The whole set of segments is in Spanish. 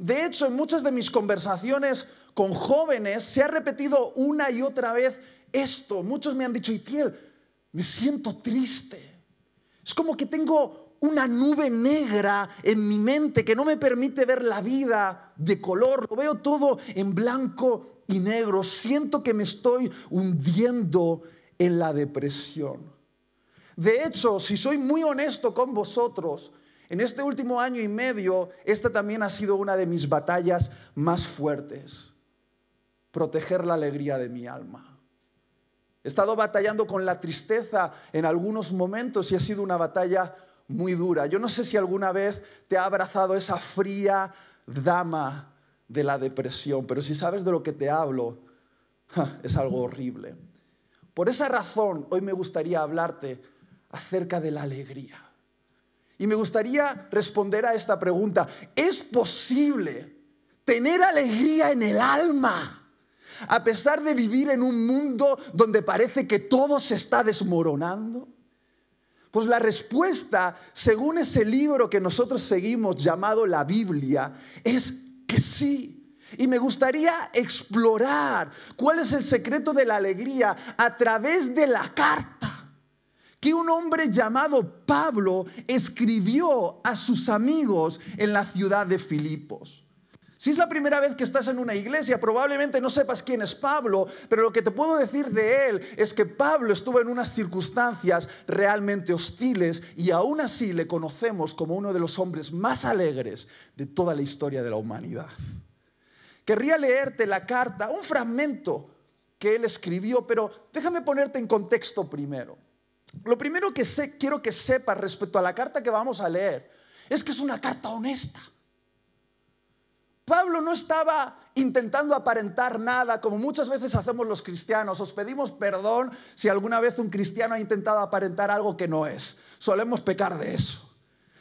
De hecho, en muchas de mis conversaciones con jóvenes se ha repetido una y otra vez esto. Muchos me han dicho, Itiel, me siento triste. Es como que tengo una nube negra en mi mente que no me permite ver la vida de color. Lo veo todo en blanco y negro. Siento que me estoy hundiendo en la depresión. De hecho, si soy muy honesto con vosotros, en este último año y medio, esta también ha sido una de mis batallas más fuertes. Proteger la alegría de mi alma. He estado batallando con la tristeza en algunos momentos y ha sido una batalla muy dura. Yo no sé si alguna vez te ha abrazado esa fría dama de la depresión, pero si sabes de lo que te hablo, es algo horrible. Por esa razón, hoy me gustaría hablarte acerca de la alegría. Y me gustaría responder a esta pregunta. ¿Es posible tener alegría en el alma? a pesar de vivir en un mundo donde parece que todo se está desmoronando? Pues la respuesta, según ese libro que nosotros seguimos llamado la Biblia, es que sí. Y me gustaría explorar cuál es el secreto de la alegría a través de la carta que un hombre llamado Pablo escribió a sus amigos en la ciudad de Filipos. Si es la primera vez que estás en una iglesia, probablemente no sepas quién es Pablo, pero lo que te puedo decir de él es que Pablo estuvo en unas circunstancias realmente hostiles y aún así le conocemos como uno de los hombres más alegres de toda la historia de la humanidad. Querría leerte la carta, un fragmento que él escribió, pero déjame ponerte en contexto primero. Lo primero que quiero que sepas respecto a la carta que vamos a leer es que es una carta honesta. Pablo no estaba intentando aparentar nada, como muchas veces hacemos los cristianos. Os pedimos perdón si alguna vez un cristiano ha intentado aparentar algo que no es. Solemos pecar de eso.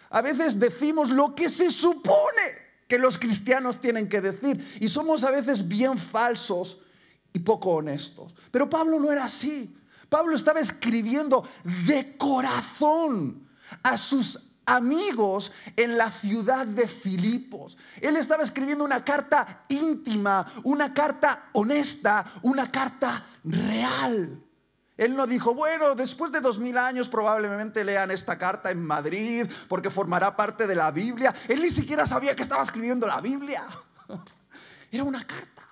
A veces decimos lo que se supone que los cristianos tienen que decir y somos a veces bien falsos y poco honestos. Pero Pablo no era así. Pablo estaba escribiendo de corazón a sus amigos en la ciudad de Filipos. Él estaba escribiendo una carta íntima, una carta honesta, una carta real. Él no dijo, bueno, después de dos mil años probablemente lean esta carta en Madrid porque formará parte de la Biblia. Él ni siquiera sabía que estaba escribiendo la Biblia. Era una carta,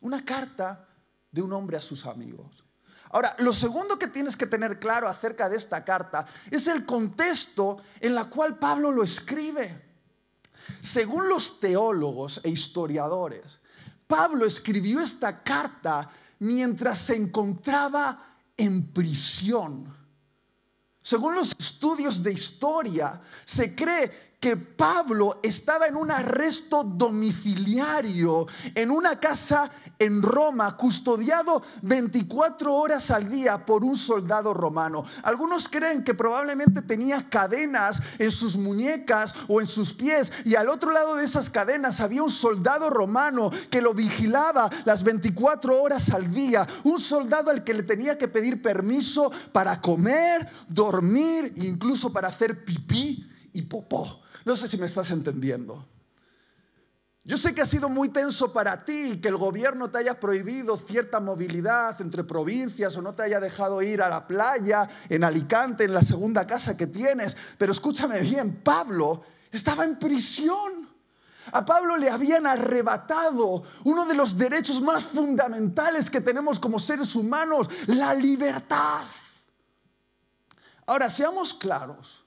una carta de un hombre a sus amigos. Ahora, lo segundo que tienes que tener claro acerca de esta carta es el contexto en la cual Pablo lo escribe. Según los teólogos e historiadores, Pablo escribió esta carta mientras se encontraba en prisión. Según los estudios de historia, se cree que Pablo estaba en un arresto domiciliario en una casa en Roma, custodiado 24 horas al día por un soldado romano. Algunos creen que probablemente tenía cadenas en sus muñecas o en sus pies y al otro lado de esas cadenas había un soldado romano que lo vigilaba las 24 horas al día, un soldado al que le tenía que pedir permiso para comer, dormir, incluso para hacer pipí y popó. No sé si me estás entendiendo. Yo sé que ha sido muy tenso para ti que el gobierno te haya prohibido cierta movilidad entre provincias o no te haya dejado ir a la playa en Alicante, en la segunda casa que tienes. Pero escúchame bien, Pablo estaba en prisión. A Pablo le habían arrebatado uno de los derechos más fundamentales que tenemos como seres humanos, la libertad. Ahora, seamos claros.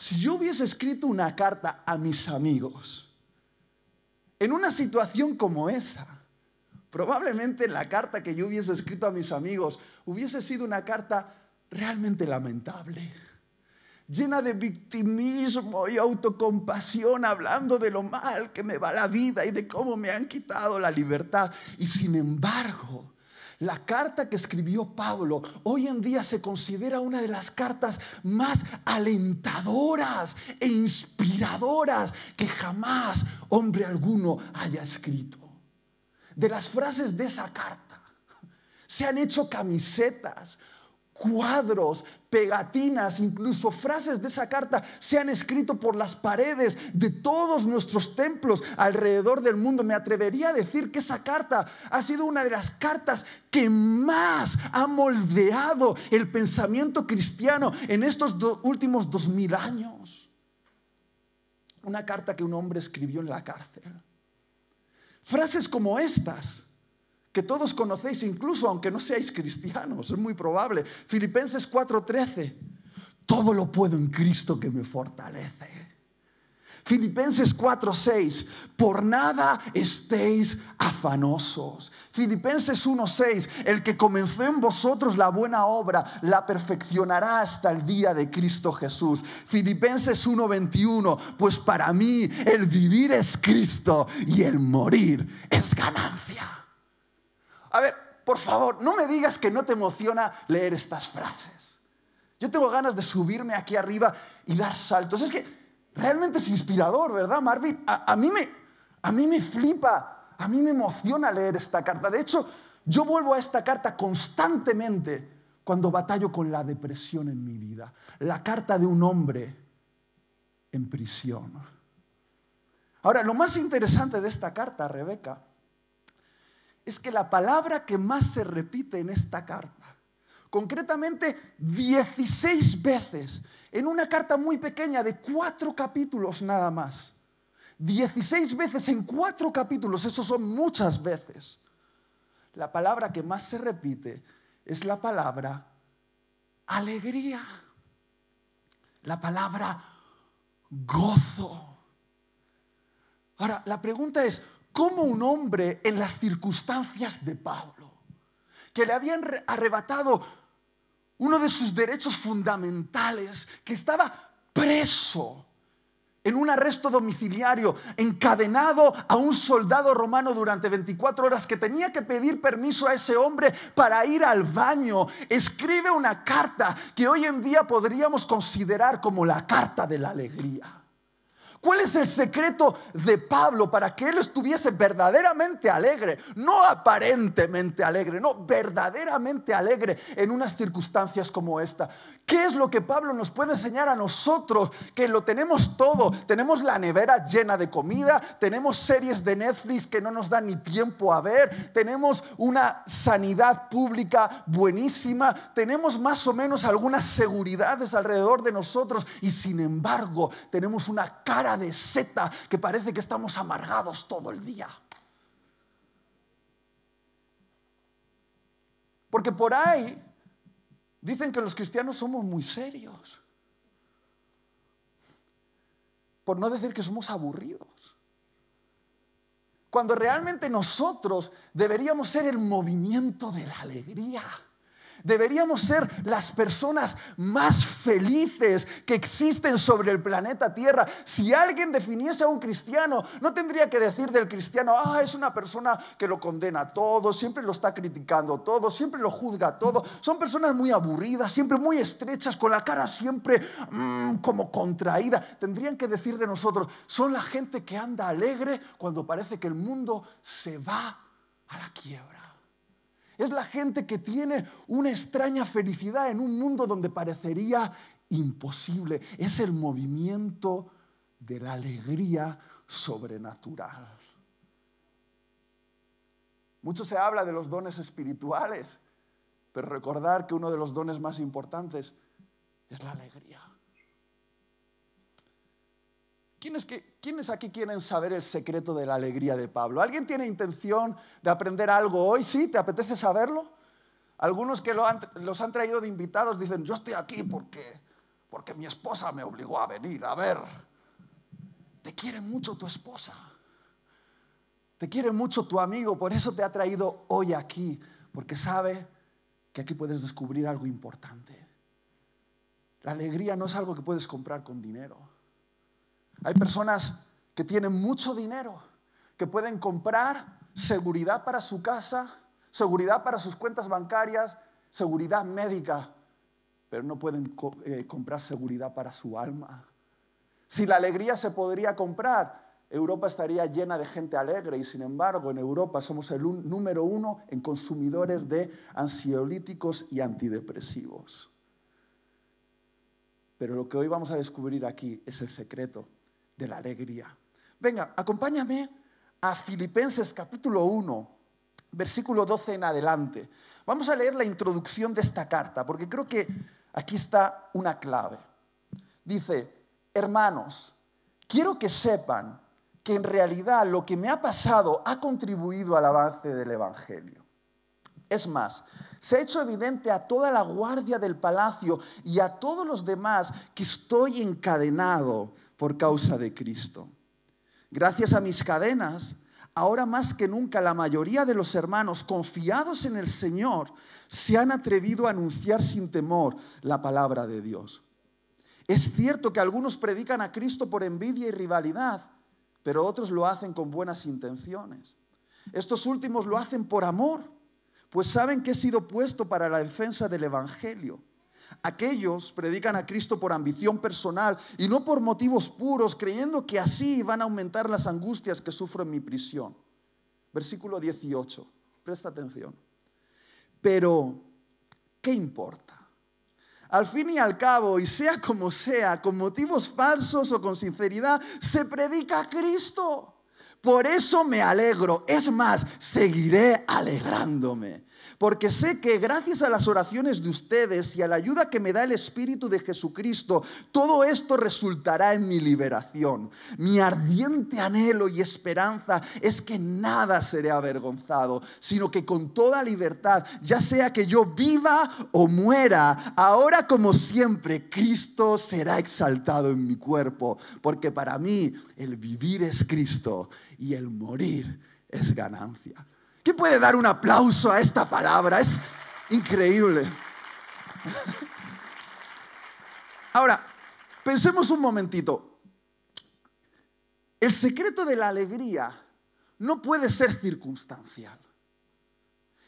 Si yo hubiese escrito una carta a mis amigos, en una situación como esa, probablemente la carta que yo hubiese escrito a mis amigos hubiese sido una carta realmente lamentable, llena de victimismo y autocompasión, hablando de lo mal que me va la vida y de cómo me han quitado la libertad. Y sin embargo, la carta que escribió Pablo hoy en día se considera una de las cartas más alentadoras e inspiradoras que jamás hombre alguno haya escrito. De las frases de esa carta se han hecho camisetas, cuadros, pegatinas, incluso frases de esa carta se han escrito por las paredes de todos nuestros templos alrededor del mundo. Me atrevería a decir que esa carta ha sido una de las cartas que más ha moldeado el pensamiento cristiano en estos últimos dos mil años. Una carta que un hombre escribió en la cárcel. Frases como estas que todos conocéis, incluso aunque no seáis cristianos, es muy probable. Filipenses 4:13, todo lo puedo en Cristo que me fortalece. Filipenses 4:6, por nada estéis afanosos. Filipenses 1:6, el que comenzó en vosotros la buena obra, la perfeccionará hasta el día de Cristo Jesús. Filipenses 1:21, pues para mí el vivir es Cristo y el morir es ganancia. A ver, por favor, no me digas que no te emociona leer estas frases. Yo tengo ganas de subirme aquí arriba y dar saltos. Es que realmente es inspirador, ¿verdad, Marvin? A, mí, me, a mí me flipa, a mí me emociona leer esta carta. De hecho, yo vuelvo a esta carta constantemente cuando batallo con la depresión en mi vida. La carta de un hombre en prisión. Ahora, lo más interesante de esta carta, Rebeca, es que la palabra que más se repite en esta carta, concretamente 16 veces, en una carta muy pequeña de cuatro capítulos nada más, 16 veces en cuatro capítulos, eso son muchas veces. La palabra que más se repite es la palabra alegría, la palabra gozo. Ahora, la pregunta es, cómo un hombre en las circunstancias de Pablo, que le habían arrebatado uno de sus derechos fundamentales, que estaba preso en un arresto domiciliario, encadenado a un soldado romano durante 24 horas, que tenía que pedir permiso a ese hombre para ir al baño, escribe una carta que hoy en día podríamos considerar como la carta de la alegría. ¿Cuál es el secreto de Pablo para que él estuviese verdaderamente alegre? No aparentemente alegre, no, verdaderamente alegre en unas circunstancias como esta. ¿Qué es lo que Pablo nos puede enseñar a nosotros? Que lo tenemos todo. Tenemos la nevera llena de comida, tenemos series de Netflix que no nos dan ni tiempo a ver, tenemos una sanidad pública buenísima, tenemos más o menos algunas seguridades alrededor de nosotros y sin embargo tenemos una cara de seta que parece que estamos amargados todo el día. Porque por ahí dicen que los cristianos somos muy serios. Por no decir que somos aburridos. Cuando realmente nosotros deberíamos ser el movimiento de la alegría. Deberíamos ser las personas más felices que existen sobre el planeta Tierra. Si alguien definiese a un cristiano, no tendría que decir del cristiano, ah, es una persona que lo condena todo, siempre lo está criticando todo, siempre lo juzga todo. Son personas muy aburridas, siempre muy estrechas, con la cara siempre mm, como contraída. Tendrían que decir de nosotros, son la gente que anda alegre cuando parece que el mundo se va a la quiebra. Es la gente que tiene una extraña felicidad en un mundo donde parecería imposible. Es el movimiento de la alegría sobrenatural. Mucho se habla de los dones espirituales, pero recordar que uno de los dones más importantes es la alegría. ¿Quiénes, aquí quieren saber el secreto de la alegría de Pablo? ¿Alguien tiene intención de aprender algo hoy? ¿Sí? ¿Te apetece saberlo? Algunos que los han traído de invitados dicen, yo estoy aquí porque, porque mi esposa me obligó a venir. A ver, te quiere mucho tu esposa. Te quiere mucho tu amigo, por eso te ha traído hoy aquí, porque sabe que aquí puedes descubrir algo importante. La alegría no es algo que puedes comprar con dinero. Hay personas que tienen mucho dinero, que pueden comprar seguridad para su casa, seguridad para sus cuentas bancarias, seguridad médica, pero no pueden eh, comprar seguridad para su alma. Si la alegría se podría comprar, Europa estaría llena de gente alegre y sin embargo en Europa somos el número uno en consumidores de ansiolíticos y antidepresivos. Pero lo que hoy vamos a descubrir aquí es el secreto de la alegría. Venga, acompáñame a Filipenses capítulo 1, versículo 12 en adelante. Vamos a leer la introducción de esta carta porque creo que aquí está una clave. Dice, hermanos, quiero que sepan que en realidad lo que me ha pasado ha contribuido al avance del Evangelio. Es más, se ha hecho evidente a toda la guardia del palacio y a todos los demás que estoy encadenado por causa de Cristo. Gracias a mis cadenas, ahora más que nunca la mayoría de los hermanos confiados en el Señor se han atrevido a anunciar sin temor la palabra de Dios. Es cierto que algunos predican a Cristo por envidia y rivalidad, pero otros lo hacen con buenas intenciones. Estos últimos lo hacen por amor, pues saben que he sido puesto para la defensa del Evangelio. Aquellos predican a Cristo por ambición personal y no por motivos puros, creyendo que así van a aumentar las angustias que sufro en mi prisión. Versículo 18, presta atención. Pero, ¿qué importa? Al fin y al cabo, y sea como sea, con motivos falsos o con sinceridad, se predica a Cristo. Por eso me alegro. Es más, seguiré alegrándome porque sé que gracias a las oraciones de ustedes y a la ayuda que me da el Espíritu de Jesucristo, todo esto resultará en mi liberación. Mi ardiente anhelo y esperanza es que nada seré avergonzado, sino que con toda libertad, ya sea que yo viva o muera, ahora como siempre, Cristo será exaltado en mi cuerpo, porque para mí el vivir es Cristo y el morir es ganancia. ¿Quién puede dar un aplauso a esta palabra? Es increíble. Ahora, pensemos un momentito. El secreto de la alegría no puede ser circunstancial.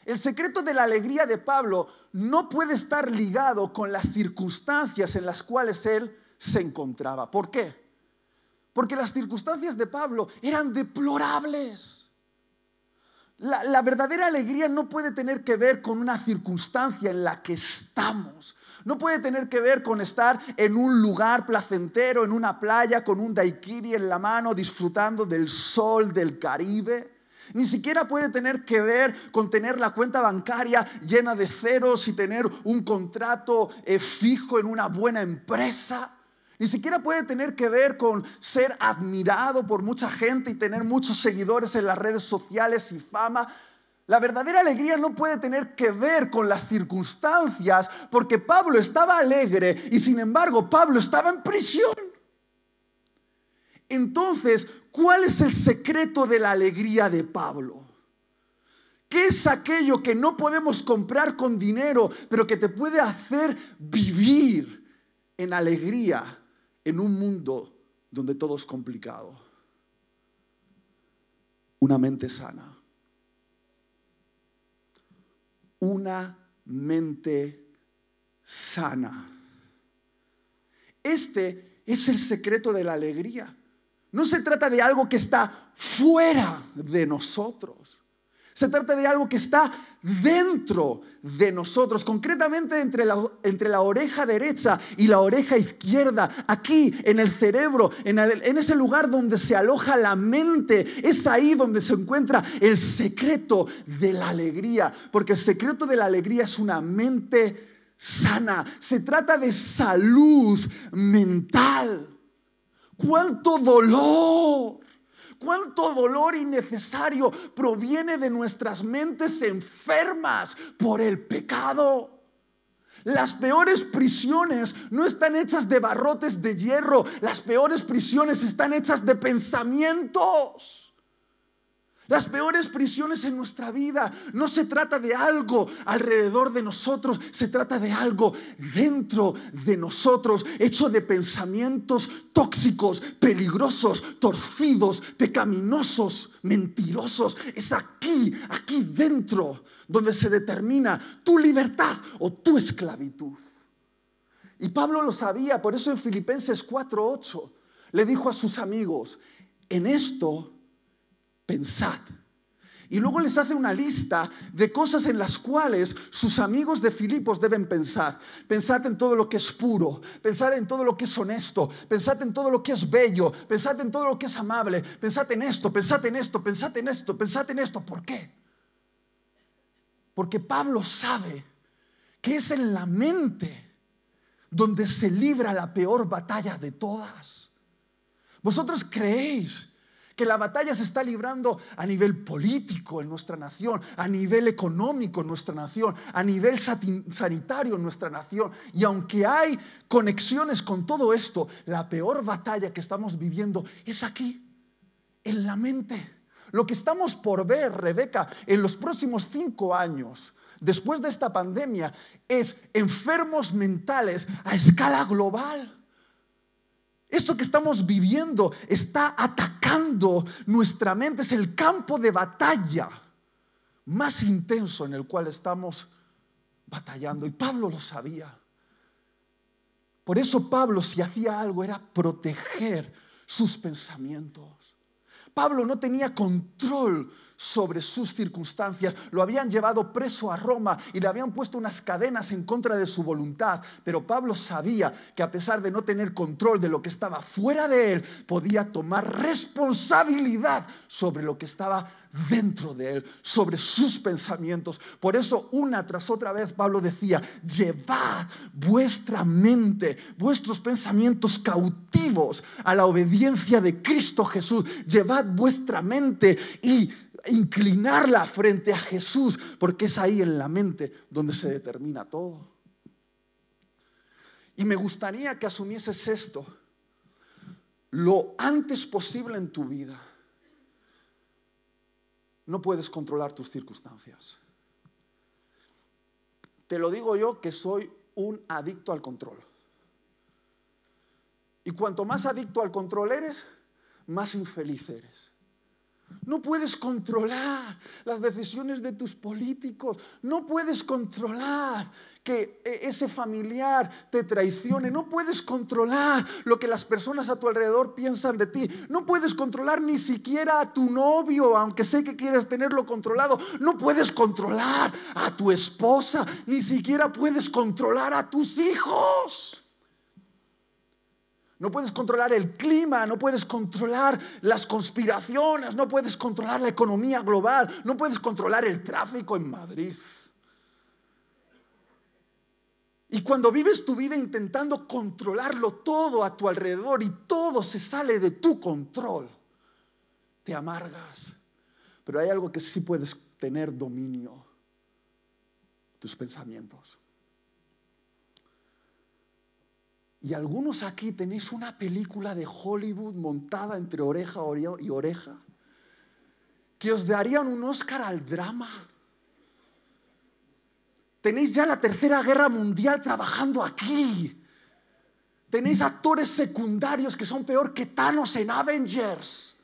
El secreto de la alegría de Pablo no puede estar ligado con las circunstancias en las cuales él se encontraba. ¿Por qué? Porque las circunstancias de Pablo eran deplorables. La, verdadera alegría no puede tener que ver con una circunstancia en la que estamos. No puede tener que ver con estar en un lugar placentero, en una playa, con un daiquiri en la mano, disfrutando del sol del Caribe. Ni siquiera puede tener que ver con tener la cuenta bancaria llena de ceros y tener un contrato eh, fijo en una buena empresa. Ni siquiera puede tener que ver con ser admirado por mucha gente y tener muchos seguidores en las redes sociales y fama. La verdadera alegría no puede tener que ver con las circunstancias, porque Pablo estaba alegre y sin embargo Pablo estaba en prisión. Entonces, ¿cuál es el secreto de la alegría de Pablo? ¿Qué es aquello que no podemos comprar con dinero, pero que te puede hacer vivir en alegría en un mundo donde todo es complicado. Una mente sana. Una mente sana. Este es el secreto de la alegría. No se trata de algo que está fuera de nosotros. Se trata de algo que está dentro de nosotros, concretamente entre la, entre la oreja derecha y la oreja izquierda, aquí en el cerebro, en, en ese lugar donde se aloja la mente. Es ahí donde se encuentra el secreto de la alegría, porque el secreto de la alegría es una mente sana. Se trata de salud mental. ¿Cuánto dolor? Cuánto dolor innecesario proviene de nuestras mentes enfermas por el pecado. Las peores prisiones no están hechas de barrotes de hierro, las peores prisiones están hechas de pensamientos. Las peores prisiones en nuestra vida no se trata de algo alrededor de nosotros, se trata de algo dentro de nosotros, hecho de pensamientos tóxicos, peligrosos, torcidos, pecaminosos, mentirosos. Es aquí, aquí dentro, donde se determina tu libertad o tu esclavitud. Y Pablo lo sabía, por eso en Filipenses 4:8 le dijo a sus amigos, en esto pensad. Y luego les hace una lista de cosas en las cuales sus amigos de Filipos deben pensar. Pensad en todo lo que es puro, pensad en todo lo que es honesto, pensad en todo lo que es bello, pensad en todo lo que es amable, pensad en esto, pensad en esto, pensad en esto, pensad en esto. ¿Por qué? Porque Pablo sabe que es en la mente donde se libra la peor batalla de todas. ¿Vosotros creéis que la batalla se está librando a nivel político en nuestra nación, a nivel económico en nuestra nación, a nivel sanitario en nuestra nación. Y aunque hay conexiones con todo esto, la peor batalla que estamos viviendo es aquí, en la mente. Lo que estamos por ver, Rebeca, en los próximos cinco años, después de esta pandemia, es enfermos mentales a escala global. Esto que estamos viviendo está atacando nuestra mente, es el campo de batalla más intenso en el cual estamos batallando. Y Pablo lo sabía. Por eso Pablo si hacía algo era proteger sus pensamientos. Pablo no tenía control sobre sus circunstancias. Lo habían llevado preso a Roma y le habían puesto unas cadenas en contra de su voluntad. Pero Pablo sabía que a pesar de no tener control de lo que estaba fuera de él, podía tomar responsabilidad sobre lo que estaba dentro de él, sobre sus pensamientos. Por eso una tras otra vez Pablo decía, llevad vuestra mente, vuestros pensamientos cautivos a la obediencia de Cristo Jesús. Llevad vuestra mente y inclinarla frente a Jesús, porque es ahí en la mente donde se determina todo. Y me gustaría que asumieses esto lo antes posible en tu vida. No puedes controlar tus circunstancias. Te lo digo yo que soy un adicto al control. Y cuanto más adicto al control eres, más infeliz eres. No puedes controlar las decisiones de tus políticos. No puedes controlar que e, ese familiar te traicione. No puedes controlar lo que las personas a tu alrededor piensan de ti. No puedes controlar ni siquiera a tu novio, aunque sé que quieres tenerlo controlado. No puedes controlar a tu esposa. Ni siquiera puedes controlar a tus hijos. No puedes controlar el clima, no puedes controlar las conspiraciones, no puedes controlar la economía global, no puedes controlar el tráfico en Madrid. Y cuando vives tu vida intentando controlarlo todo a tu alrededor y todo se sale de tu control, te amargas. Pero hay algo que sí puedes tener dominio, tus pensamientos. Y algunos aquí tenéis una película de Hollywood montada entre oreja y oreja que os darían un Oscar al drama. Tenéis ya la Tercera Guerra Mundial trabajando aquí. Tenéis actores secundarios que son peor que Thanos en Avengers.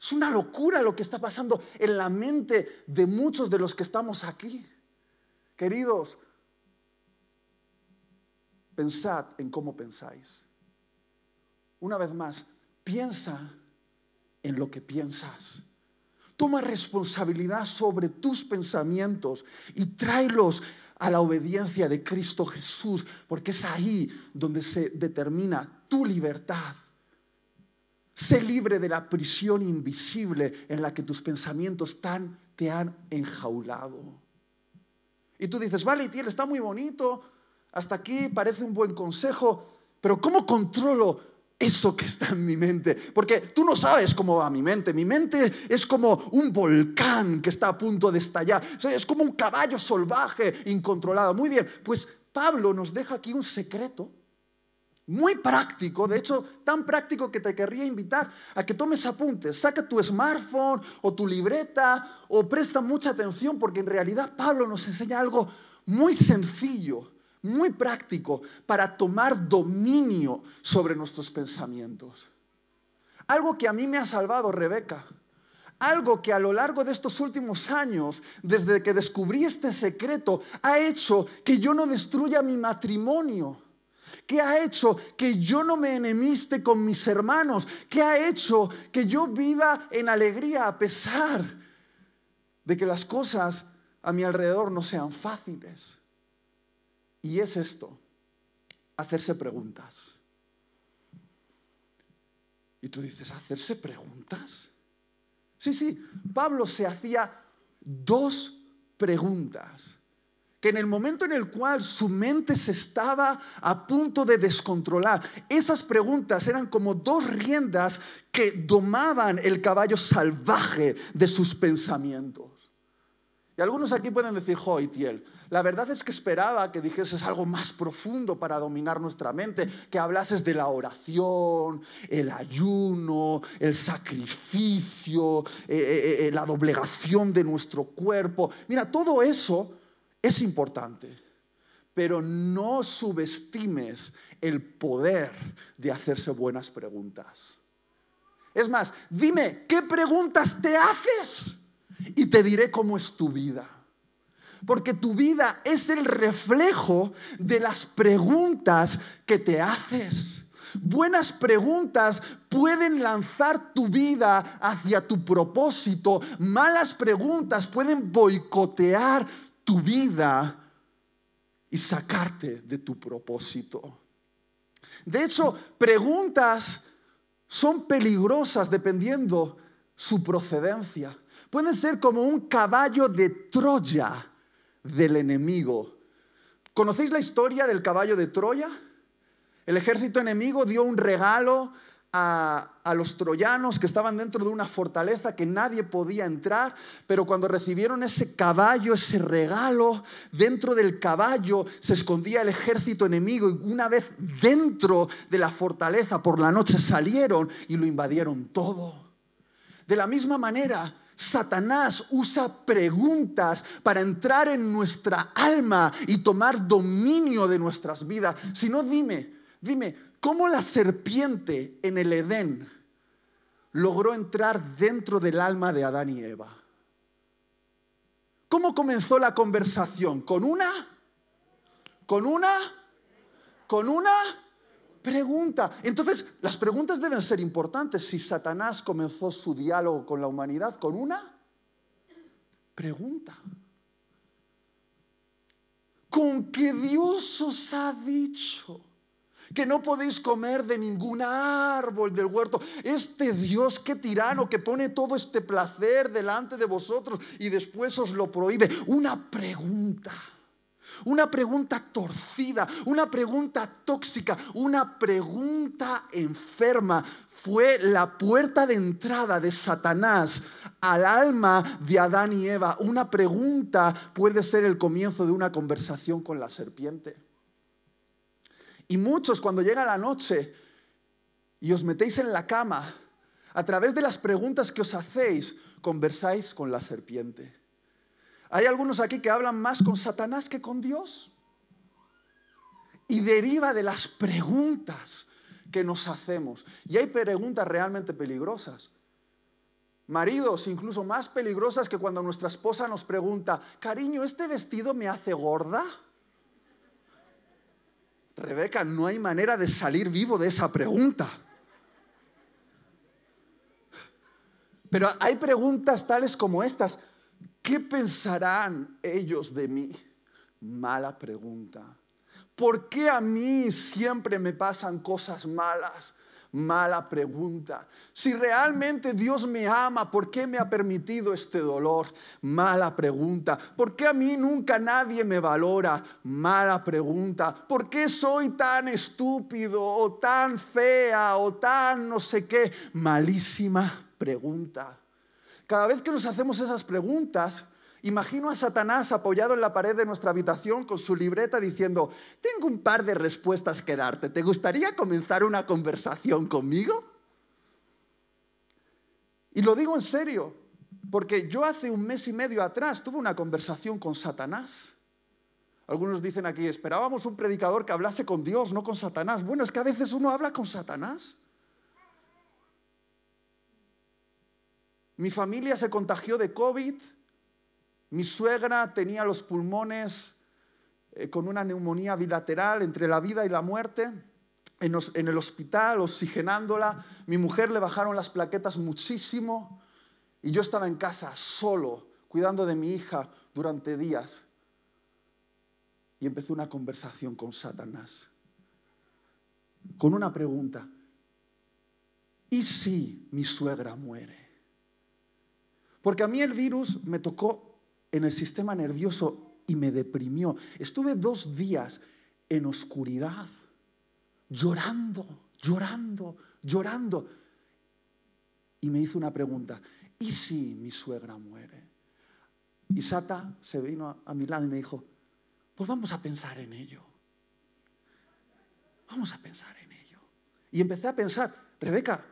Es una locura lo que está pasando en la mente de muchos de los que estamos aquí. Queridos, Pensad en cómo pensáis. Una vez más, piensa en lo que piensas. Toma responsabilidad sobre tus pensamientos y tráelos a la obediencia de Cristo Jesús, porque es ahí donde se determina tu libertad. Sé libre de la prisión invisible en la que tus pensamientos tan te han enjaulado. Y tú dices, vale, y él está muy bonito, hasta aquí parece un buen consejo, pero ¿cómo controlo eso que está en mi mente? Porque tú no sabes cómo va mi mente. Mi mente es como un volcán que está a punto de estallar. es como un caballo salvaje, incontrolado. Muy bien, pues Pablo nos deja aquí un secreto muy práctico, de hecho tan práctico que te querría invitar a que tomes apuntes, saca tu smartphone o tu libreta o presta mucha atención porque en realidad Pablo nos enseña algo muy sencillo muy práctico para tomar dominio sobre nuestros pensamientos. Algo que a mí me ha salvado Rebeca. Algo que a lo largo de estos últimos años, desde que descubrí este secreto, ha hecho que yo no destruya mi matrimonio. ¿Qué ha hecho que yo no me enemiste con mis hermanos? ¿Qué ha hecho que yo viva en alegría a pesar de que las cosas a mi alrededor no sean fáciles? Y es esto, hacerse preguntas. Y tú dices, ¿hacerse preguntas? Sí, sí, Pablo se hacía dos preguntas que en el momento en el cual su mente se estaba a punto de descontrolar, esas preguntas eran como dos riendas que domaban el caballo salvaje de sus pensamientos. Y algunos aquí pueden decir, Joitiel, la verdad es que esperaba que dijeses algo más profundo para dominar nuestra mente, que hablases de la oración, el ayuno, el sacrificio, eh, eh, eh, la doblegación de nuestro cuerpo. Mira, todo eso es importante, pero no subestimes el poder de hacerse buenas preguntas. Es más, dime, ¿qué preguntas te haces? Y te diré cómo es tu vida. Porque tu vida es el reflejo de las preguntas que te haces. Buenas preguntas pueden lanzar tu vida hacia tu propósito. Malas preguntas pueden boicotear tu vida y sacarte de tu propósito. De hecho, preguntas son peligrosas dependiendo su procedencia. Pueden ser como un caballo de Troya del enemigo. ¿Conocéis la historia del caballo de Troya? El ejército enemigo dio un regalo a, los troyanos que estaban dentro de una fortaleza que nadie podía entrar, pero cuando recibieron ese caballo, ese regalo, dentro del caballo se escondía el ejército enemigo y una vez dentro de la fortaleza por la noche salieron y lo invadieron todo. De la misma manera, Satanás usa preguntas para entrar en nuestra alma y tomar dominio de nuestras vidas. Si no, dime, dime, cómo la serpiente en el Edén logró entrar dentro del alma de Adán y Eva. ¿Cómo comenzó la conversación? ¿Con una? ¿Con una? ¿Con una? Pregunta. Entonces, las preguntas deben ser importantes. Si Satanás comenzó su diálogo con la humanidad con una pregunta. ¿Con qué Dios os ha dicho? que no podéis comer de ningún árbol del huerto. Este Dios, qué tirano, que pone todo este placer delante de vosotros y después os lo prohíbe. Una pregunta. Una pregunta torcida, una pregunta tóxica, una pregunta enferma. Fue la puerta de entrada de Satanás al alma de Adán y Eva. Una pregunta puede ser el comienzo de una conversación con la serpiente. Y muchos cuando llega la noche y os metéis en la cama, a través de las preguntas que os hacéis, conversáis con la serpiente. Hay algunos aquí que hablan más con Satanás que con Dios. Y deriva de las preguntas que nos hacemos. Y hay preguntas realmente peligrosas. Maridos incluso más peligrosas que cuando nuestra esposa nos pregunta, cariño, ¿este vestido me hace gorda? Rebeca, no hay manera de salir vivo de esa pregunta. Pero hay preguntas tales como estas. ¿Qué pensarán ellos de mí? Mala pregunta. ¿Por qué a mí siempre me pasan cosas malas? Mala pregunta. Si realmente Dios me ama, ¿por qué me ha permitido este dolor? Mala pregunta. ¿Por qué a mí nunca nadie me valora? Mala pregunta. ¿Por qué soy tan estúpido o tan fea o tan no sé qué? Malísima pregunta. Cada vez que nos hacemos esas preguntas, Imagino a Satanás apoyado en la pared de nuestra habitación con su libreta diciendo, tengo un par de respuestas que darte, ¿te gustaría comenzar una conversación conmigo? Y lo digo en serio, porque yo hace un mes y medio atrás tuve una conversación con Satanás. Algunos dicen aquí, esperábamos un predicador que hablase con Dios, no con Satanás. Bueno, es que a veces uno habla con Satanás. Mi familia se contagió de COVID mi suegra tenía los pulmones eh, con una neumonía bilateral entre la vida y la muerte, en, en el hospital, oxigenándola. Mi mujer le bajaron las plaquetas muchísimo y yo estaba en casa solo, cuidando de mi hija durante días. Y empecé una conversación con Satanás, con una pregunta. ¿Y si mi suegra muere? Porque a mí el virus me tocó en el sistema nervioso y me deprimió. Estuve dos días en oscuridad, llorando, llorando, llorando. Y me hizo una pregunta, ¿y si mi suegra muere? Y Sata se vino a mi lado y me dijo, pues vamos a pensar en ello. Vamos a pensar en ello. Y empecé a pensar, Rebeca,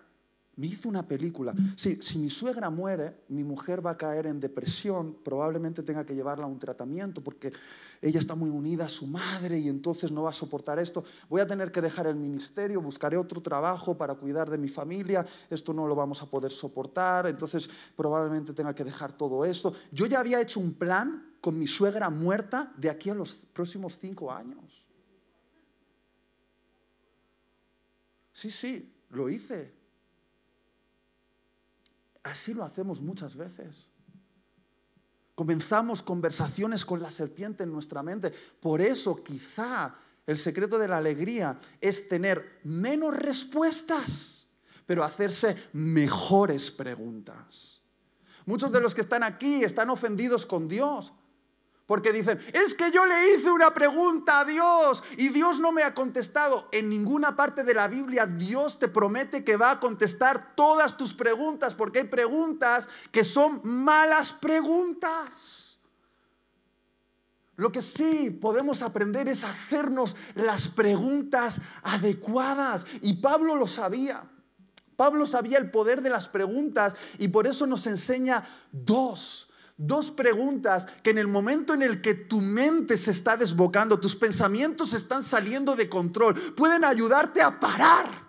me hizo una película. Si, si mi suegra muere, mi mujer va a caer en depresión, probablemente tenga que llevarla a un tratamiento porque ella está muy unida a su madre y entonces no va a soportar esto. Voy a tener que dejar el ministerio, buscaré otro trabajo para cuidar de mi familia, esto no lo vamos a poder soportar, entonces probablemente tenga que dejar todo esto. Yo ya había hecho un plan con mi suegra muerta de aquí a los próximos cinco años. Sí, sí, lo hice. Así lo hacemos muchas veces. Comenzamos conversaciones con la serpiente en nuestra mente. Por eso quizá el secreto de la alegría es tener menos respuestas, pero hacerse mejores preguntas. Muchos de los que están aquí están ofendidos con Dios porque dicen, es que yo le hice una pregunta a Dios y Dios no me ha contestado. En ninguna parte de la Biblia Dios te promete que va a contestar todas tus preguntas, porque hay preguntas que son malas preguntas. Lo que sí podemos aprender es hacernos las preguntas adecuadas. Y Pablo lo sabía. Pablo sabía el poder de las preguntas y por eso nos enseña dos dos preguntas que en el momento en el que tu mente se está desbocando, tus pensamientos están saliendo de control, pueden ayudarte a parar.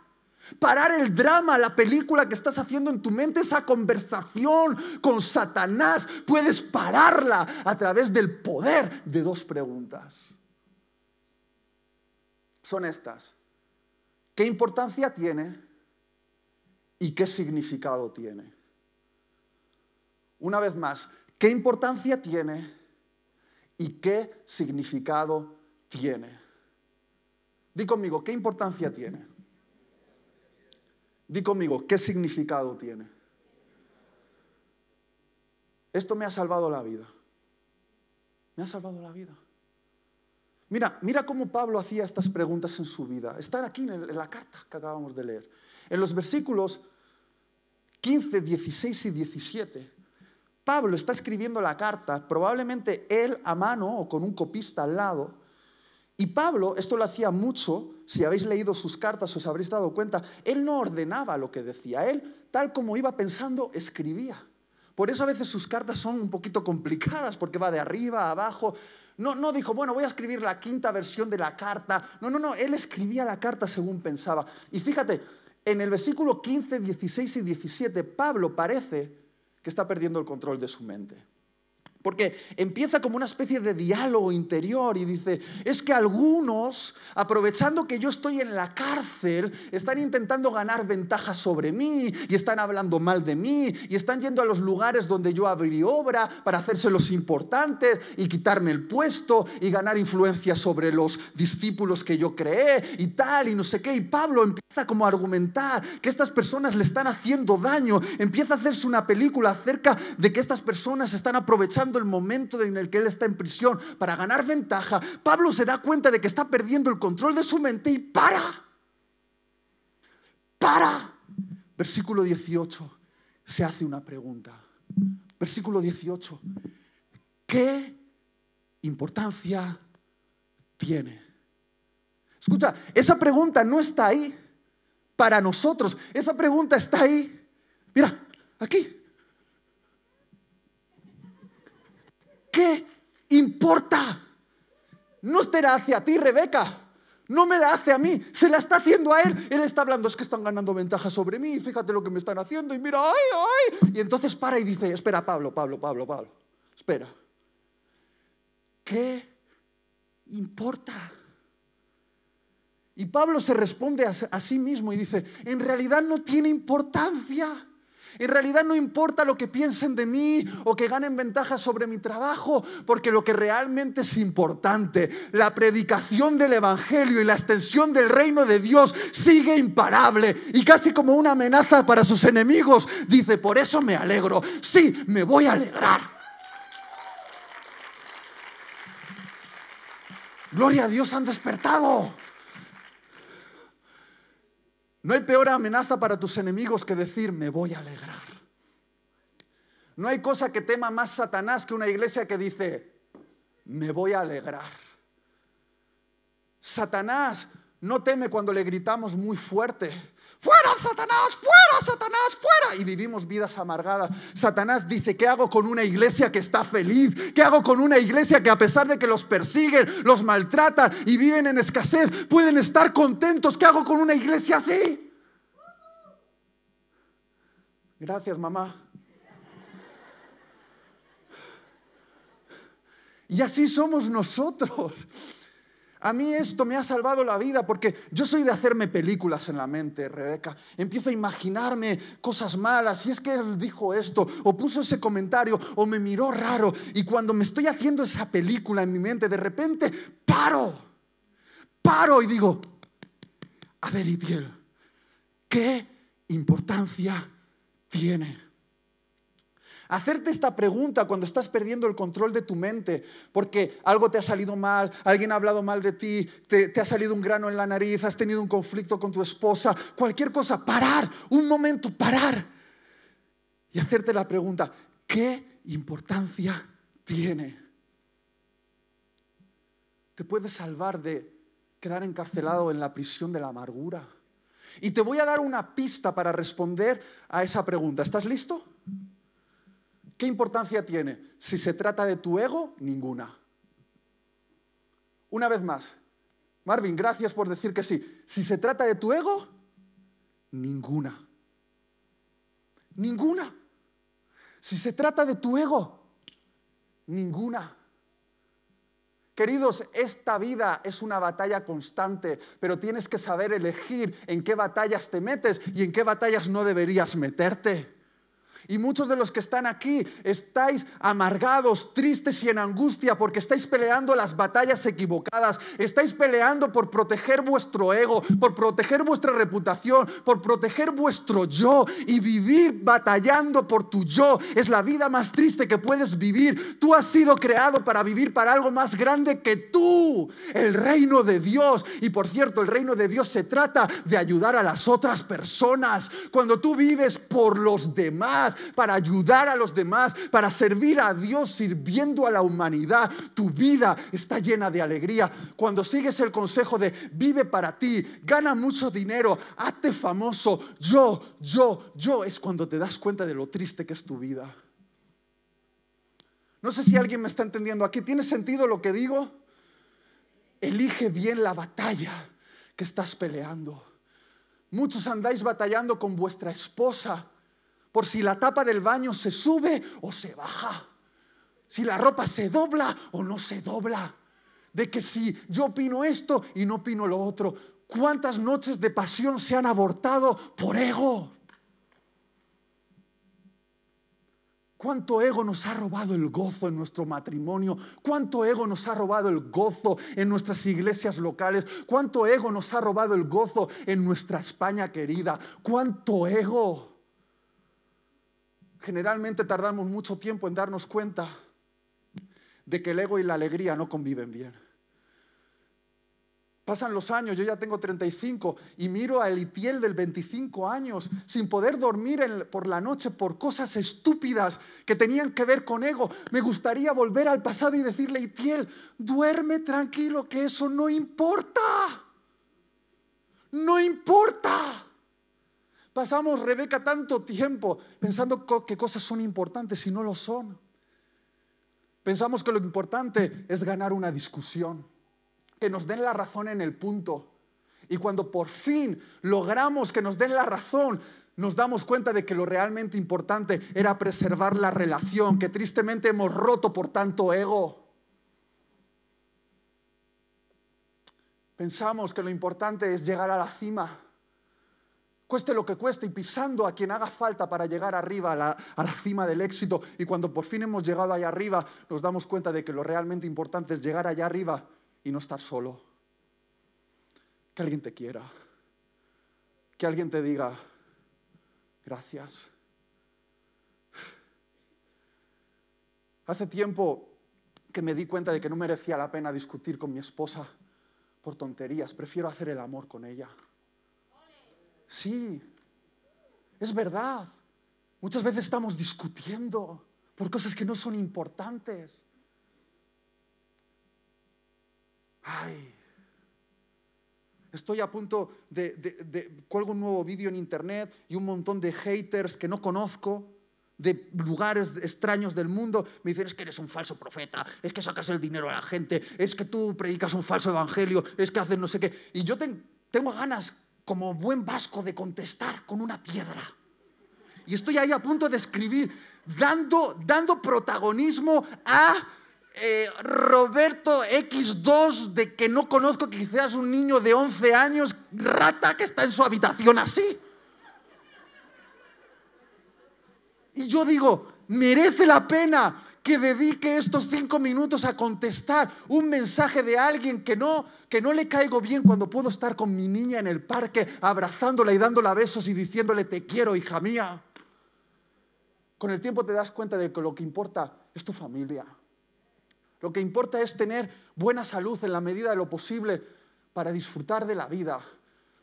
Parar el drama, la película que estás haciendo en tu mente, esa conversación con Satanás, puedes pararla a través del poder de dos preguntas. Son estas. ¿Qué importancia tiene y qué significado tiene? Una vez más, ¿Qué importancia tiene y qué significado tiene? Di conmigo, ¿qué importancia tiene? Di conmigo, ¿qué significado tiene? Esto me ha salvado la vida. Me ha salvado la vida. Mira, mira cómo Pablo hacía estas preguntas en su vida. Están aquí en la carta que acabamos de leer. En los versículos 15, 16 y 17. Pablo está escribiendo la carta, probablemente él a mano o con un copista al lado. Y Pablo, esto lo hacía mucho, si habéis leído sus cartas os habréis dado cuenta, él no ordenaba lo que decía, él tal como iba pensando, escribía. Por eso a veces sus cartas son un poquito complicadas, porque va de arriba a abajo. No, no dijo, bueno, voy a escribir la quinta versión de la carta. No, no, no, él escribía la carta según pensaba. Y fíjate, en el versículo 15, 16 y 17, Pablo parece que está perdiendo el control de su mente. Porque empieza como una especie de diálogo interior y dice, es que algunos, aprovechando que yo estoy en la cárcel, están intentando ganar ventaja sobre mí y están hablando mal de mí y están yendo a los lugares donde yo abrí obra para hacerse los importantes y quitarme el puesto y ganar influencia sobre los discípulos que yo creé y tal y no sé qué. Y Pablo empieza como a argumentar que estas personas le están haciendo daño, empieza a hacerse una película acerca de que estas personas están aprovechando el momento en el que él está en prisión para ganar ventaja, Pablo se da cuenta de que está perdiendo el control de su mente y para. Para. Versículo 18. Se hace una pregunta. Versículo 18. ¿Qué importancia tiene? Escucha, esa pregunta no está ahí para nosotros. Esa pregunta está ahí. Mira, aquí. ¿Qué importa? No te la hace a ti, Rebeca. No me la hace a mí, se la está haciendo a él. Él está hablando, es que están ganando ventaja sobre mí, fíjate lo que me están haciendo y mira, ay, ay. Y entonces para y dice, espera, Pablo, Pablo, Pablo, Pablo, espera. ¿Qué importa? Y Pablo se responde a sí mismo y dice, en realidad no tiene importancia. En realidad no importa lo que piensen de mí o que ganen ventaja sobre mi trabajo, porque lo que realmente es importante, la predicación del Evangelio y la extensión del reino de Dios sigue imparable y casi como una amenaza para sus enemigos. Dice, por eso me alegro. Sí, me voy a alegrar. Gloria a Dios, han despertado. No hay peor amenaza para tus enemigos que decir, me voy a alegrar. No hay cosa que tema más Satanás que una iglesia que dice, me voy a alegrar. Satanás no teme cuando le gritamos muy fuerte, fuera Satanás, fuera Satanás, fuera. Y vivimos vidas amargadas. Satanás dice, ¿qué hago con una iglesia que está feliz? ¿Qué hago con una iglesia que a pesar de que los persiguen, los maltratan y viven en escasez, pueden estar contentos? ¿Qué hago con una iglesia así? Gracias, mamá. Y así somos nosotros. A mí esto me ha salvado la vida porque yo soy de hacerme películas en la mente, Rebeca. Empiezo a imaginarme cosas malas. Y es que él dijo esto, o puso ese comentario, o me miró raro. Y cuando me estoy haciendo esa película en mi mente, de repente paro. Paro y digo, a ver, Itiel, ¿qué importancia tiene? Hacerte esta pregunta cuando estás perdiendo el control de tu mente, porque algo te ha salido mal, alguien ha hablado mal de ti, te, ha salido un grano en la nariz, has tenido un conflicto con tu esposa, cualquier cosa, parar, un momento, parar. Y hacerte la pregunta, ¿qué importancia tiene? Te puedes salvar de quedar encarcelado en la prisión de la amargura. Y te voy a dar una pista para responder a esa pregunta. ¿Estás listo? ¿Qué importancia tiene? Si se trata de tu ego, ninguna. Una vez más, Marvin, gracias por decir que sí. Si se trata de tu ego, ninguna. Ninguna. Si se trata de tu ego, ninguna. Queridos, esta vida es una batalla constante, pero tienes que saber elegir en qué batallas te metes y en qué batallas no deberías meterte. Y muchos de los que están aquí estáis amargados, tristes y en angustia porque estáis peleando las batallas equivocadas. Estáis peleando por proteger vuestro ego, por proteger vuestra reputación, por proteger vuestro yo. Y vivir batallando por tu yo es la vida más triste que puedes vivir. Tú has sido creado para vivir para algo más grande que tú, el reino de Dios. Y por cierto, el reino de Dios se trata de ayudar a las otras personas. Cuando tú vives por los demás, para ayudar a los demás, para servir a Dios sirviendo a la humanidad. Tu vida está llena de alegría. Cuando sigues el consejo de vive para ti, gana mucho dinero, hazte famoso, yo, yo, yo, es cuando te das cuenta de lo triste que es tu vida. No sé si alguien me está entendiendo aquí. ¿Tiene sentido lo que digo? Elige bien la batalla que estás peleando. Muchos andáis batallando con vuestra esposa por si la tapa del baño se sube o se baja, si la ropa se dobla o no se dobla, de que si yo opino esto y no opino lo otro, cuántas noches de pasión se han abortado por ego. ¿Cuánto ego nos ha robado el gozo en nuestro matrimonio? ¿Cuánto ego nos ha robado el gozo en nuestras iglesias locales? ¿Cuánto ego nos ha robado el gozo en nuestra España querida? ¿Cuánto ego? Generalmente tardamos mucho tiempo en darnos cuenta de que el ego y la alegría no conviven bien. Pasan los años, yo ya tengo 35 y miro a Elitiel del 25 años sin poder dormir por la noche por cosas estúpidas que tenían que ver con ego. Me gustaría volver al pasado y decirle, Itiel, duerme tranquilo que eso no importa. No importa. Pasamos, Rebeca, tanto tiempo pensando que cosas son importantes y no lo son. Pensamos que lo importante es ganar una discusión, que nos den la razón en el punto. Y cuando por fin logramos que nos den la razón, nos damos cuenta de que lo realmente importante era preservar la relación que tristemente hemos roto por tanto ego. Pensamos que lo importante es llegar a la cima, cueste lo que cueste y pisando a quien haga falta para llegar arriba, a la, cima del éxito. Y cuando por fin hemos llegado allá arriba, nos damos cuenta de que lo realmente importante es llegar allá arriba y no estar solo. Que alguien te quiera, que alguien te diga, gracias. Hace tiempo que me di cuenta de que no merecía la pena discutir con mi esposa por tonterías, prefiero hacer el amor con ella. Sí, es verdad. Muchas veces estamos discutiendo por cosas que no son importantes. Ay, estoy a punto de, de, cuelgo un nuevo vídeo en internet y un montón de haters que no conozco de lugares extraños del mundo, me dicen, es que eres un falso profeta, es que sacas el dinero a la gente, es que tú predicas un falso evangelio, es que haces no sé qué. Y yo tengo ganas, como buen vasco, de contestar con una piedra. Y estoy ahí a punto de escribir, dando, dando protagonismo a eh, Roberto X2, de que no conozco, quizás un niño de 11 años, rata que está en su habitación así. Y yo digo, merece la pena que dedique estos cinco minutos a contestar un mensaje de alguien que no, que no le caigo bien cuando puedo estar con mi niña en el parque abrazándola y dándola besos y diciéndole te quiero, hija mía. Con el tiempo te das cuenta de que lo que importa es tu familia. Lo que importa es tener buena salud en la medida de lo posible para disfrutar de la vida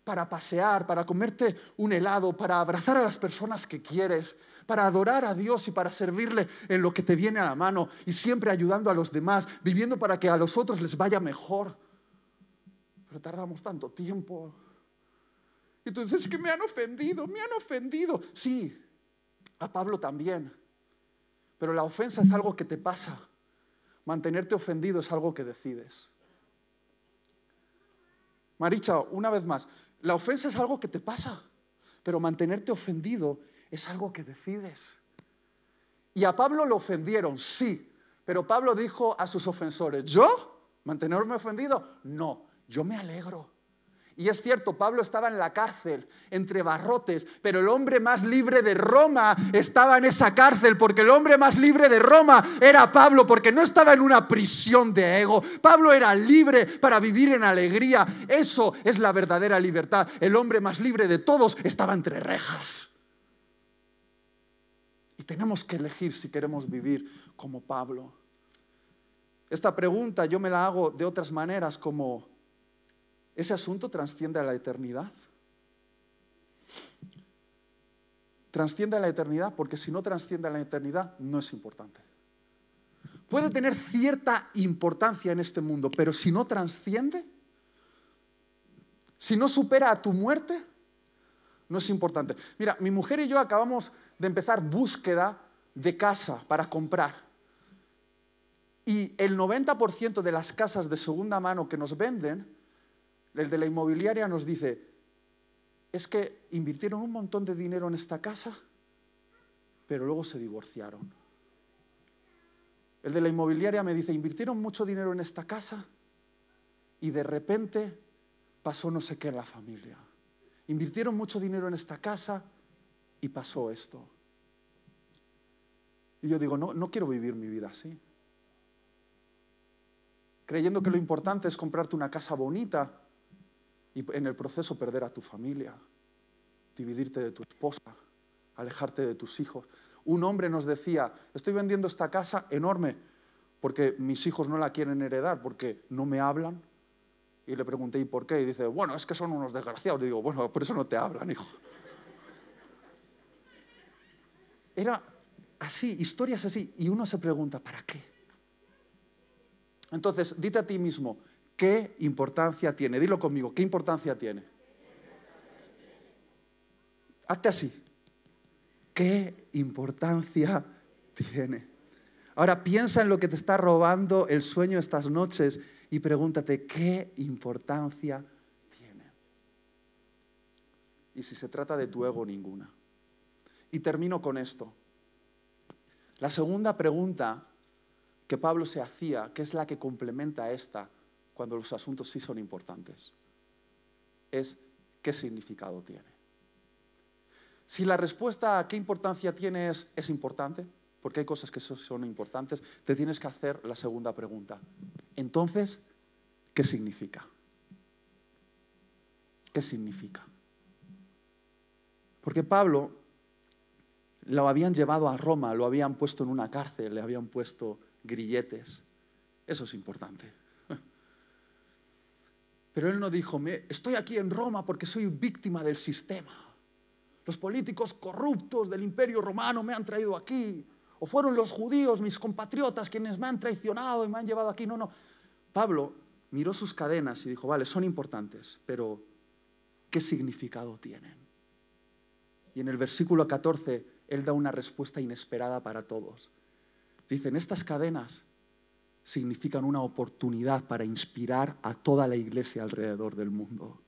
para pasear, para comerte un helado, para abrazar a las personas que quieres, para adorar a Dios y para servirle en lo que te viene a la mano y siempre ayudando a los demás, viviendo para que a los otros les vaya mejor. Pero tardamos tanto tiempo. Y tú dices que me han ofendido, me han ofendido. Sí, a Pablo también. Pero la ofensa es algo que te pasa. Mantenerte ofendido es algo que decides. Maricha, una vez más, la ofensa es algo que te pasa, pero mantenerte ofendido es algo que decides. Y a Pablo lo ofendieron, sí, pero Pablo dijo a sus ofensores, ¿yo? ¿Mantenerme ofendido? No, yo me alegro. Y es cierto, Pablo estaba en la cárcel, entre barrotes, pero el hombre más libre de Roma estaba en esa cárcel, porque el hombre más libre de Roma era Pablo, porque no estaba en una prisión de ego. Pablo era libre para vivir en alegría. Eso es la verdadera libertad. El hombre más libre de todos estaba entre rejas. Tenemos que elegir si queremos vivir como Pablo. Esta pregunta yo me la hago de otras maneras como ese asunto trasciende a la eternidad. Transciende a la eternidad porque si no trasciende a la eternidad no es importante. Puede tener cierta importancia en este mundo, pero si no trasciende, si no supera a tu muerte, no es importante. Mira, mi mujer y yo acabamos de empezar búsqueda de casa para comprar. Y el 90% de las casas de segunda mano que nos venden el de la inmobiliaria nos dice, es que invirtieron un montón de dinero en esta casa, pero luego se divorciaron. El de la inmobiliaria me dice, invirtieron mucho dinero en esta casa y de repente pasó no sé qué en la familia. Invirtieron mucho dinero en esta casa y pasó esto. Y yo digo, no, no quiero vivir mi vida así. Creyendo que lo importante es comprarte una casa bonita y en el proceso perder a tu familia, dividirte de tu esposa, alejarte de tus hijos. Un hombre nos decía, estoy vendiendo esta casa enorme porque mis hijos no la quieren heredar, porque no me hablan. Y le pregunté, ¿y por qué? Y dice, bueno, es que son unos desgraciados. Le digo, bueno, por eso no te hablan, hijo. Era así, historias así. Y uno se pregunta, ¿para qué? Entonces, dite a ti mismo, ¿Qué importancia tiene? Dilo conmigo, ¿qué importancia tiene? Hazte así. ¿Qué importancia tiene? Ahora piensa en lo que te está robando el sueño estas noches y pregúntate, ¿qué importancia tiene? Y si se trata de tu ego, ninguna. Y termino con esto. La segunda pregunta que Pablo se hacía, que es la que complementa esta, cuando los asuntos sí son importantes. Es qué significado tiene. Si la respuesta a qué importancia tiene es, es importante, porque hay cosas que son importantes, te tienes que hacer la segunda pregunta. Entonces, ¿qué significa? ¿Qué significa? Porque Pablo lo habían llevado a Roma, lo habían puesto en una cárcel, le habían puesto grilletes. Eso es importante. Pero él no dijo, estoy aquí en Roma porque soy víctima del sistema. Los políticos corruptos del imperio romano me han traído aquí. O fueron los judíos, mis compatriotas, quienes me han traicionado y me han llevado aquí. No, no. Pablo miró sus cadenas y dijo, vale, son importantes, pero ¿qué significado tienen? Y en el versículo 14, él da una respuesta inesperada para todos. Dicen, estas cadenas significan una oportunidad para inspirar a toda la iglesia alrededor del mundo.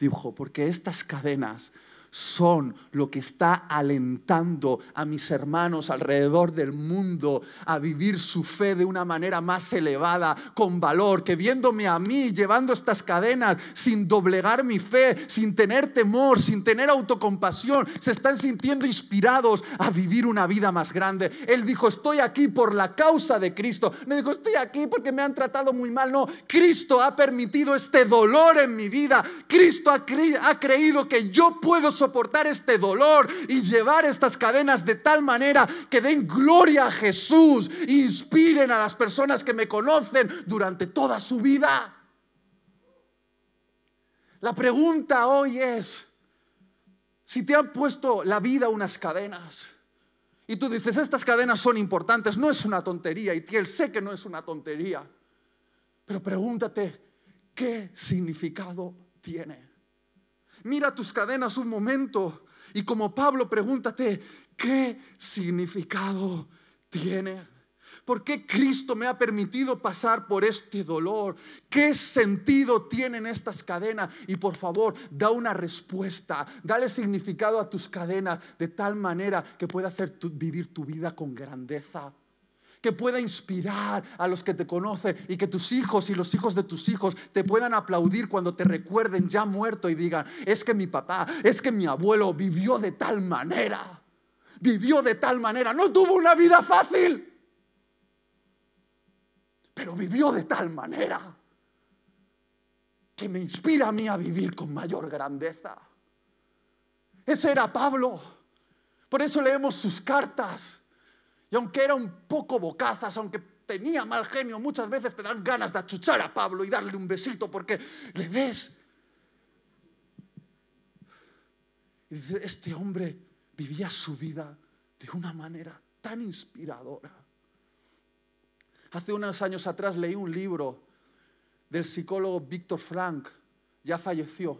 Dijo, porque estas cadenas son lo que está alentando a mis hermanos alrededor del mundo a vivir su fe de una manera más elevada, con valor, que viéndome a mí llevando estas cadenas sin doblegar mi fe, sin tener temor, sin tener autocompasión, se están sintiendo inspirados a vivir una vida más grande. Él dijo, estoy aquí por la causa de Cristo. No dijo, estoy aquí porque me han tratado muy mal. No, Cristo ha permitido este dolor en mi vida. Cristo ha, creído que yo puedo soportar este dolor y llevar estas cadenas de tal manera que den gloria a Jesús e inspiren a las personas que me conocen durante toda su vida. La pregunta hoy es, si te han puesto la vida unas cadenas y tú dices, estas cadenas son importantes, no es una tontería, y él sé que no es una tontería, pero pregúntate, ¿qué significado tiene? Mira tus cadenas un momento y como Pablo pregúntate, ¿qué significado tiene? ¿Por qué Cristo me ha permitido pasar por este dolor? ¿Qué sentido tienen estas cadenas? Y por favor, da una respuesta, dale significado a tus cadenas de tal manera que pueda hacer vivir tu vida con grandeza que pueda inspirar a los que te conocen y que tus hijos y los hijos de tus hijos te puedan aplaudir cuando te recuerden ya muerto y digan, es que mi papá, es que mi abuelo vivió de tal manera, vivió de tal manera, no tuvo una vida fácil, pero vivió de tal manera que me inspira a mí a vivir con mayor grandeza. Ese era Pablo. Por eso leemos sus cartas. Y aunque era un poco bocazas, aunque tenía mal genio, muchas veces te dan ganas de achuchar a Pablo y darle un besito porque le ves. Este hombre vivía su vida de una manera tan inspiradora. Hace unos años atrás leí un libro del psicólogo Víctor Frank, ya falleció.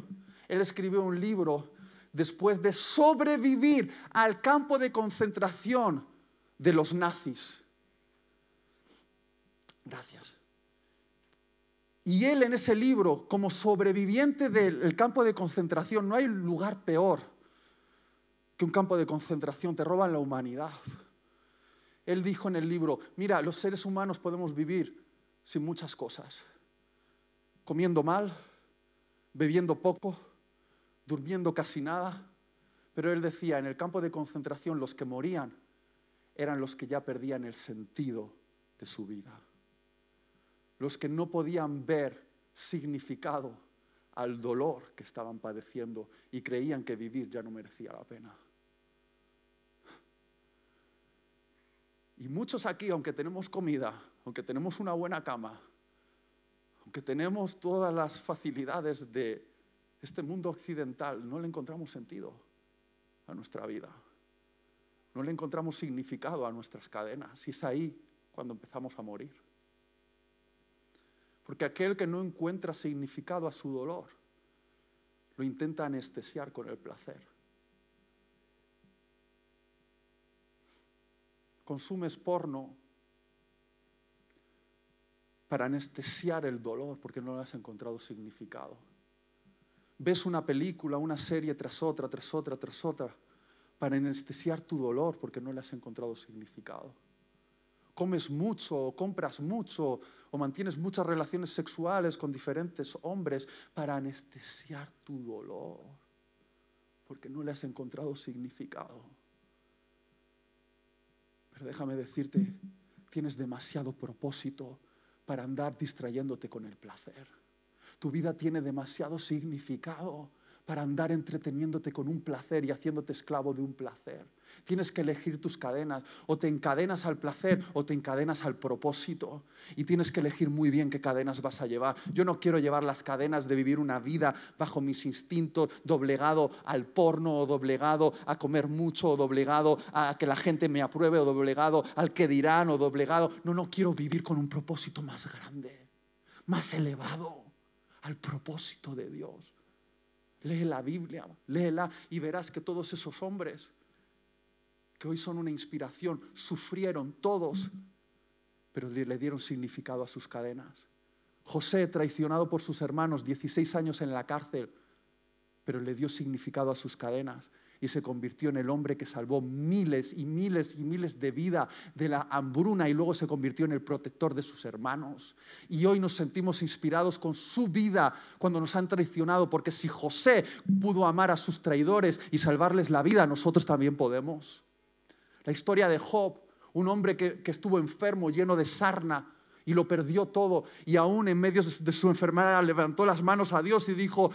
Él escribió un libro después de sobrevivir al campo de concentración de los nazis. Gracias. Y él en ese libro, como sobreviviente del campo de concentración, no hay lugar peor que un campo de concentración, te roban la humanidad. Él dijo en el libro, mira, los seres humanos podemos vivir sin muchas cosas, comiendo mal, bebiendo poco, durmiendo casi nada, pero él decía, en el campo de concentración los que morían eran los que ya perdían el sentido de su vida. Los que no podían ver significado al dolor que estaban padeciendo y creían que vivir ya no merecía la pena. Y muchos aquí, aunque tenemos comida, aunque tenemos una buena cama, aunque tenemos todas las facilidades de este mundo occidental, no le encontramos sentido a nuestra vida. No le encontramos significado a nuestras cadenas y es ahí cuando empezamos a morir. Porque aquel que no encuentra significado a su dolor, lo intenta anestesiar con el placer. Consumes porno para anestesiar el dolor porque no le has encontrado significado. Ves una película, una serie tras otra, tras otra, tras otra para anestesiar tu dolor porque no le has encontrado significado. comes mucho, compras mucho, o mantienes muchas relaciones sexuales con diferentes hombres para anestesiar tu dolor, porque no le has encontrado significado. Pero déjame decirte, tienes demasiado propósito para andar distrayéndote con el placer. Tu vida tiene demasiado significado para andar entreteniéndote con un placer y haciéndote esclavo de un placer. Tienes que elegir tus cadenas. O te encadenas al placer o te encadenas al propósito. Y tienes que elegir muy bien qué cadenas vas a llevar. Yo no quiero llevar las cadenas de vivir una vida bajo mis instintos, doblegado al porno o doblegado a comer mucho o doblegado a que la gente me apruebe o doblegado al que dirán o doblegado. No, no quiero vivir con un propósito más grande, más elevado al propósito de Dios. Lee la Biblia, léela y verás que todos esos hombres que hoy son una inspiración sufrieron todos, pero le dieron significado a sus cadenas. José, traicionado por sus hermanos, 16 años en la cárcel, pero le dio significado a sus cadenas y se convirtió en el hombre que salvó miles y miles y miles de vida de la hambruna y luego se convirtió en el protector de sus hermanos. Y hoy nos sentimos inspirados con su vida cuando nos han traicionado, porque si José pudo amar a sus traidores y salvarles la vida, nosotros también podemos. La historia de Job, un hombre que, que estuvo enfermo, lleno de sarna, y lo perdió todo. Y aún en medio de su enfermedad levantó las manos a Dios y dijo,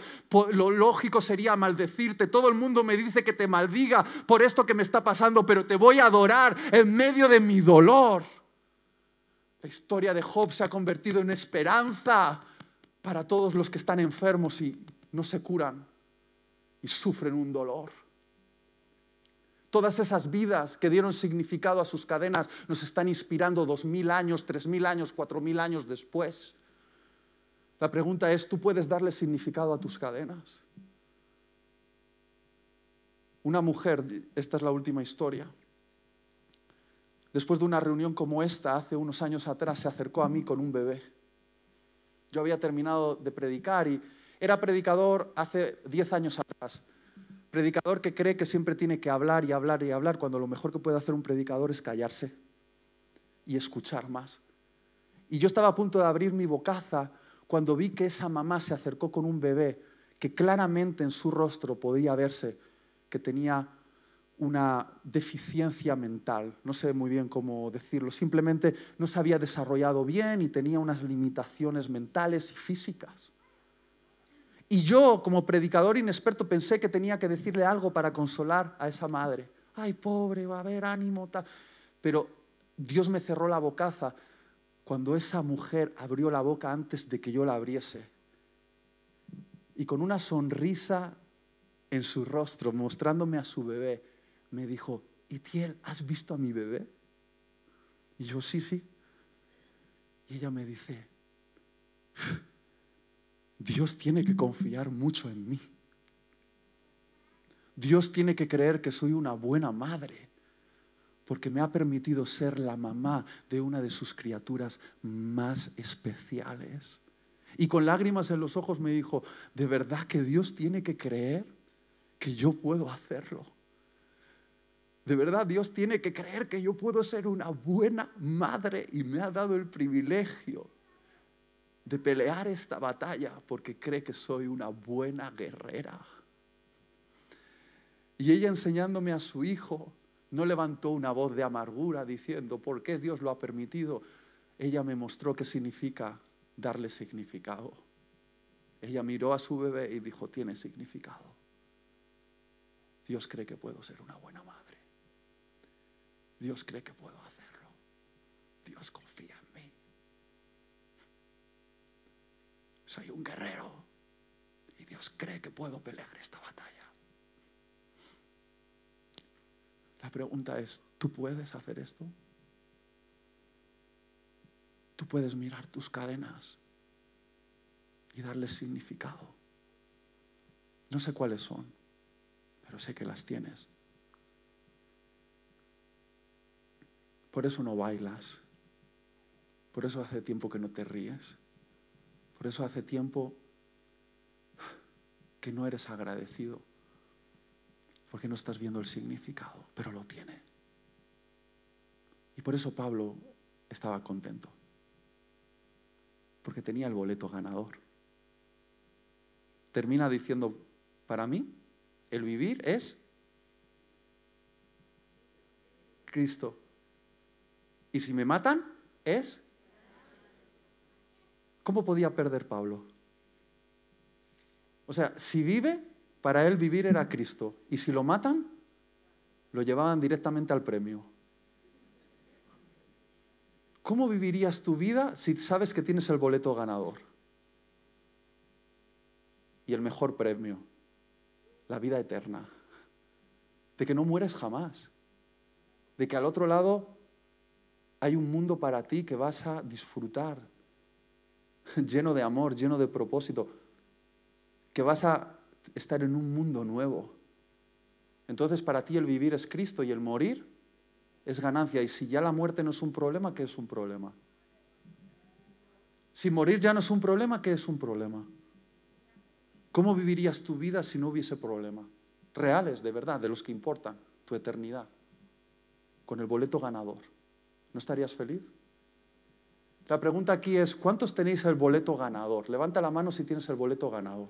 lo lógico sería maldecirte. Todo el mundo me dice que te maldiga por esto que me está pasando, pero te voy a adorar en medio de mi dolor. La historia de Job se ha convertido en esperanza para todos los que están enfermos y no se curan y sufren un dolor. Todas esas vidas que dieron significado a sus cadenas nos están inspirando dos mil años, tres mil años, cuatro mil años después. La pregunta es, ¿tú puedes darle significado a tus cadenas? Una mujer, esta es la última historia, después de una reunión como esta, hace unos años atrás, se acercó a mí con un bebé. Yo había terminado de predicar y era predicador hace diez años atrás predicador que cree que siempre tiene que hablar y hablar y hablar, cuando lo mejor que puede hacer un predicador es callarse y escuchar más. Y yo estaba a punto de abrir mi bocaza cuando vi que esa mamá se acercó con un bebé que claramente en su rostro podía verse que tenía una deficiencia mental, no sé muy bien cómo decirlo, simplemente no se había desarrollado bien y tenía unas limitaciones mentales y físicas. Y yo, como predicador inexperto, pensé que tenía que decirle algo para consolar a esa madre. Ay, pobre, va a haber ánimo, tal. Pero Dios me cerró la bocaza cuando esa mujer abrió la boca antes de que yo la abriese. Y con una sonrisa en su rostro, mostrándome a su bebé, me dijo, Itiel, ¿has visto a mi bebé? Y yo, sí, sí. Y ella me dice, Dios tiene que confiar mucho en mí. Dios tiene que creer que soy una buena madre, porque me ha permitido ser la mamá de una de sus criaturas más especiales. Y con lágrimas en los ojos me dijo, ¿de verdad que Dios tiene que creer que yo puedo hacerlo? De verdad Dios tiene que creer que yo puedo ser una buena madre y me ha dado el privilegio de pelear esta batalla porque cree que soy una buena guerrera. Y ella enseñándome a su hijo, no levantó una voz de amargura diciendo, ¿por qué Dios lo ha permitido? Ella me mostró qué significa darle significado. Ella miró a su bebé y dijo, tiene significado. Dios cree que puedo ser una buena madre. Dios cree que puedo hacerlo. Dios confía soy un guerrero y Dios cree que puedo pelear esta batalla. La pregunta es, ¿tú puedes hacer esto? Tú puedes mirar tus cadenas y darles significado. No sé cuáles son, pero sé que las tienes. Por eso no bailas. Por eso hace tiempo que no te ríes. Por eso hace tiempo que no eres agradecido, porque no estás viendo el significado, pero lo tiene. Y por eso Pablo estaba contento. Porque tenía el boleto ganador. Termina diciendo, para mí, el vivir es Cristo. Y si me matan, es... ¿Cómo podía perder Pablo? O sea, si vive, para él vivir era Cristo. Y si lo matan, lo llevaban directamente al premio. ¿Cómo vivirías tu vida si sabes que tienes el boleto ganador? Y el mejor premio, la vida eterna. De que no mueres jamás. De que al otro lado hay un mundo para ti que vas a disfrutar, lleno de amor, lleno de propósito, que vas a estar en un mundo nuevo. Entonces para ti el vivir es Cristo y el morir es ganancia. Y si ya la muerte no es un problema, ¿qué es un problema? Si morir ya no es un problema, ¿qué es un problema? ¿Cómo vivirías tu vida si no hubiese problema? Reales, de verdad, de los que importan, tu eternidad, con el boleto ganador. ¿No estarías feliz? La pregunta aquí es, ¿cuántos tenéis el boleto ganador? Levanta la mano si tienes el boleto ganador.